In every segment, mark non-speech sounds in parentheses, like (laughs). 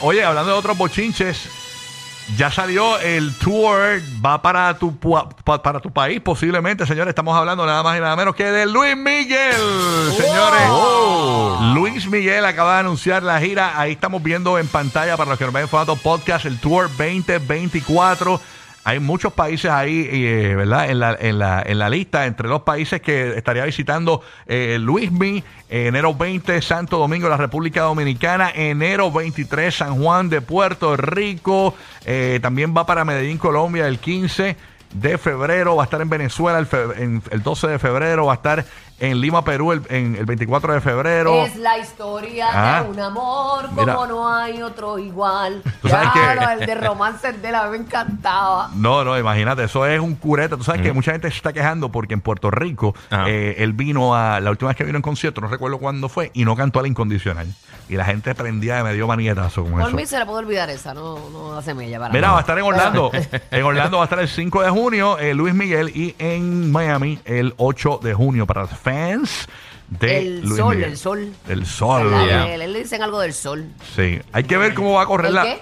Oye, hablando de otros bochinches, ya salió el tour, va para tu, para tu país posiblemente, señores. Estamos hablando nada más y nada menos que de Luis Miguel, señores. Luis Miguel acaba de anunciar la gira. Ahí estamos viendo en pantalla para los que nos ven en formato podcast el tour 2024. Hay muchos países ahí, eh, ¿verdad? En la, en, la, en la lista, entre los países que estaría visitando eh, Luismi, eh, enero 20, Santo Domingo, la República Dominicana, enero 23, San Juan de Puerto Rico, eh, también va para Medellín, Colombia, el 15 de febrero, va a estar en Venezuela el, fe- en- el 12 de febrero, va a estar en Lima, Perú, el, en, el 24 de febrero. Es la historia Ah. de un amor como Mira. no hay otro igual. Tú sabes Claro, que- el de romance de la me encantaba. (laughs) No, no, imagínate, eso es un curete. Tú sabes que mucha gente se está quejando porque en Puerto Rico eh, él vino a la última vez que vino en concierto, no recuerdo cuándo fue, y no cantó a la incondicional. Y la gente prendía de medio manietazo con Por eso. mí se la puedo olvidar esa, no, no hace mella para Mira, va a estar en Orlando. (laughs) en Orlando va a estar el 5 de junio, eh, Luis Miguel, y en Miami el 8 de junio para los fans de El Luis sol, Miguel. el sol. El sol. La- Yeah. le dicen algo del sol. Sí. Hay que ver cómo va a correr ¿El la. qué?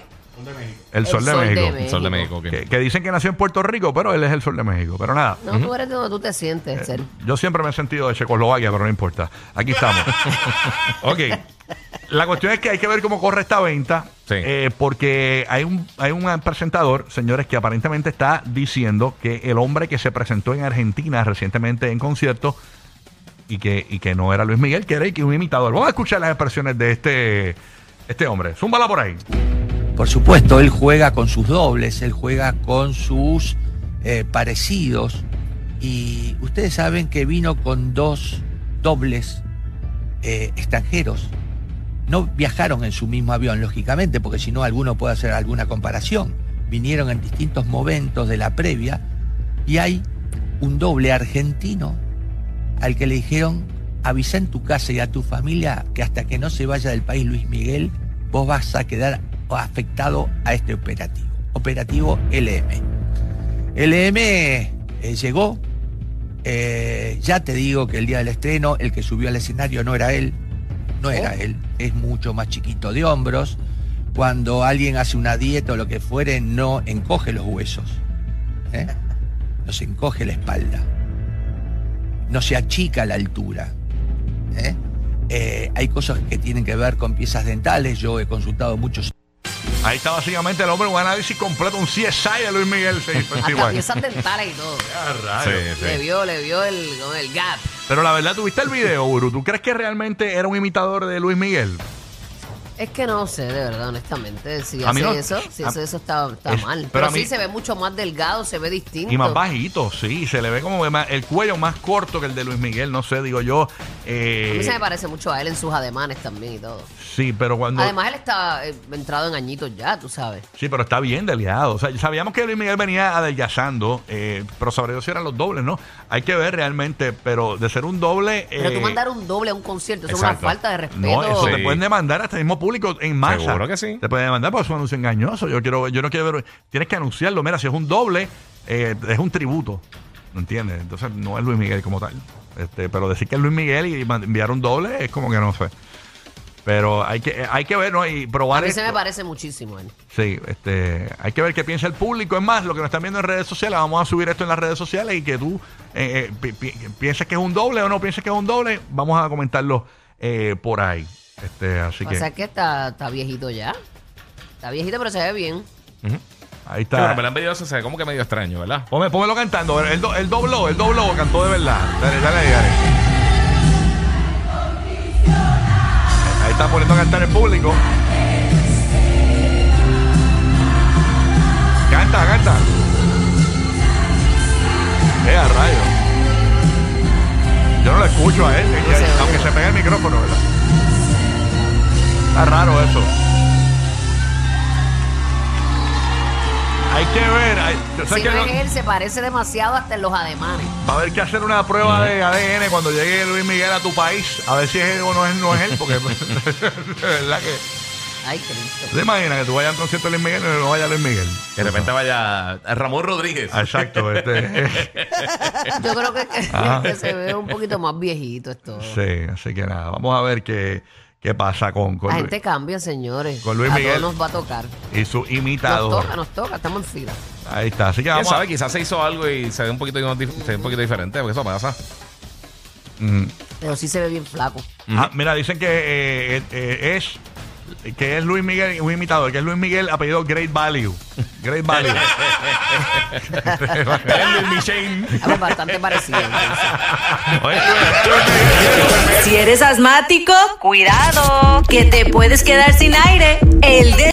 El sol El de sol de México. México. Sol de México. Que, que dicen que nació en Puerto Rico, pero él es el sol de México. Pero nada. No, tú eres de donde tú te sientes, ser. Yo siempre me he sentido de Checoslovaquia, pero no importa. Aquí estamos. (laughs) ok. La cuestión es que hay que ver cómo corre esta venta. Sí. eh, porque hay un, hay un presentador, señores, que aparentemente está diciendo que el hombre que se presentó en Argentina recientemente en concierto y que, y que no era Luis Miguel, que era un imitador. Vamos a escuchar las expresiones de este, este hombre. Zúmbala por ahí. Por supuesto, él juega con sus dobles, él juega con sus eh, parecidos. Y ustedes saben que vino con dos dobles eh, extranjeros. No viajaron en su mismo avión, lógicamente, porque si no alguno puede hacer alguna comparación. Vinieron en distintos momentos de la previa y hay un doble argentino al que le dijeron, avisa en tu casa y a tu familia que hasta que no se vaya del país Luis Miguel, vos vas a quedar afectado a este operativo. Operativo LM. LM eh, llegó, eh, ya te digo que el día del estreno, el que subió al escenario no era él, no era él, es mucho más chiquito de hombros. Cuando alguien hace una dieta o lo que fuere, no encoge los huesos, ¿eh? no se encoge la espalda, no se achica la altura. ¿eh? Eh, hay cosas que tienen que ver con piezas dentales, yo he consultado muchos Ahí está básicamente el hombre, un análisis completo, un CSI de Luis Miguel. Sí, pues, Hasta piezas dentales y todo. Ah, rayos. Sí, Le vio, le vio el, el gap. Pero la verdad, ¿tuviste el video, Uru? ¿Tú crees que realmente era un imitador de Luis Miguel? Es que no sé, de verdad, honestamente. Si A mí hace no- eso, si a- hace eso está, está Es- mal. pero Pero, a mí- sí se ve mucho más delgado, se ve distinto. Y más bajito, sí. Se le ve como más- el cuello más corto que el de Luis Miguel, no sé, digo yo. eh, A mí se me parece mucho a él en sus ademanes también y todo. sí, pero cuando... Además, él está eh, entrado en añitos ya, tú sabes. Sí, pero está bien delgado. O sea, sabíamos que Luis Miguel venía adelgazando, eh, pero sobre todo si eran los dobles, ¿no? Hay que ver realmente, pero de ser un doble... Pero eh, tú mandar un doble a un concierto, eso es una falta de respeto. No, eso Sí. te pueden demandar hasta el mismo público en masa. Seguro que sí. Te pueden demandar por su anuncio engañoso. Yo quiero, yo no quiero ver. Tienes que anunciarlo. Mira, si es un doble, eh, es un tributo. ¿No entiendes? Entonces no es Luis Miguel como tal. Este, pero decir que es Luis Miguel y enviar un doble es como que no sé. Pero hay que, hay que ver, ¿no? Y A probar. mí se esto. me parece muchísimo él. Sí, este, hay que ver qué piensa el público. Es más, lo que nos están viendo en redes sociales, vamos a subir esto en las redes sociales y que tú eh, eh, pi- pi- pienses que es un doble o no pienses que es un doble, vamos a comentarlo eh, por ahí. Este, así O que sea que está, está viejito ya. Está viejito, pero se ve bien. Ujú. ahí Sí, pero está. me lo han pedido eso, se ve como que medio extraño, ¿verdad? Póngame- póngmelo cantando. El, do- el dobló, el dobló, cantó de verdad. Dale, dale, dale. Ahí está poniendo a cantar el público. Canta, canta. Eh, a rayo. Yo no lo escucho a él, aunque se pegue el micrófono, ¿verdad? Está raro eso. que ver. hay- ¿sabes Si no es él, se parece demasiado hasta en los ademanes. Va a haber que hacer una prueba de ADN cuando llegue Luis Miguel a tu país. A ver si es él o no es, no es él. Porque (laughs) de verdad que. Ay, Cristo. ¿Te imaginas que tú vayas a un concierto de Luis Miguel y no vaya Luis Miguel? Que de repente vaya Ramón Rodríguez. Ah, Exacto. Este, (laughs) Yo creo que, Ajá. que se ve un poquito más viejito esto. sí, así que nada. Vamos a ver qué, qué pasa con, con La Luis- gente cambia, señores. Con Luis a Miguel. todos nos va a tocar. y su Nos imitador. toca, nos toca, estamos en fila. Ahí está. Así que ¿Quién vamos sabe? a, Quizás se hizo algo y se ve un poquito, dif- se ve un poquito diferente, porque eso pasa. Mm. Pero sí se ve bien flaco. Ah, mira, dicen que eh, eh, es que es Luis Miguel, un imitador, que es Luis Miguel, apellido Great Value. Great Value. (laughs) Bastante parecido. entonces. Si eres asmático, cuidado, que te puedes quedar sin aire. El de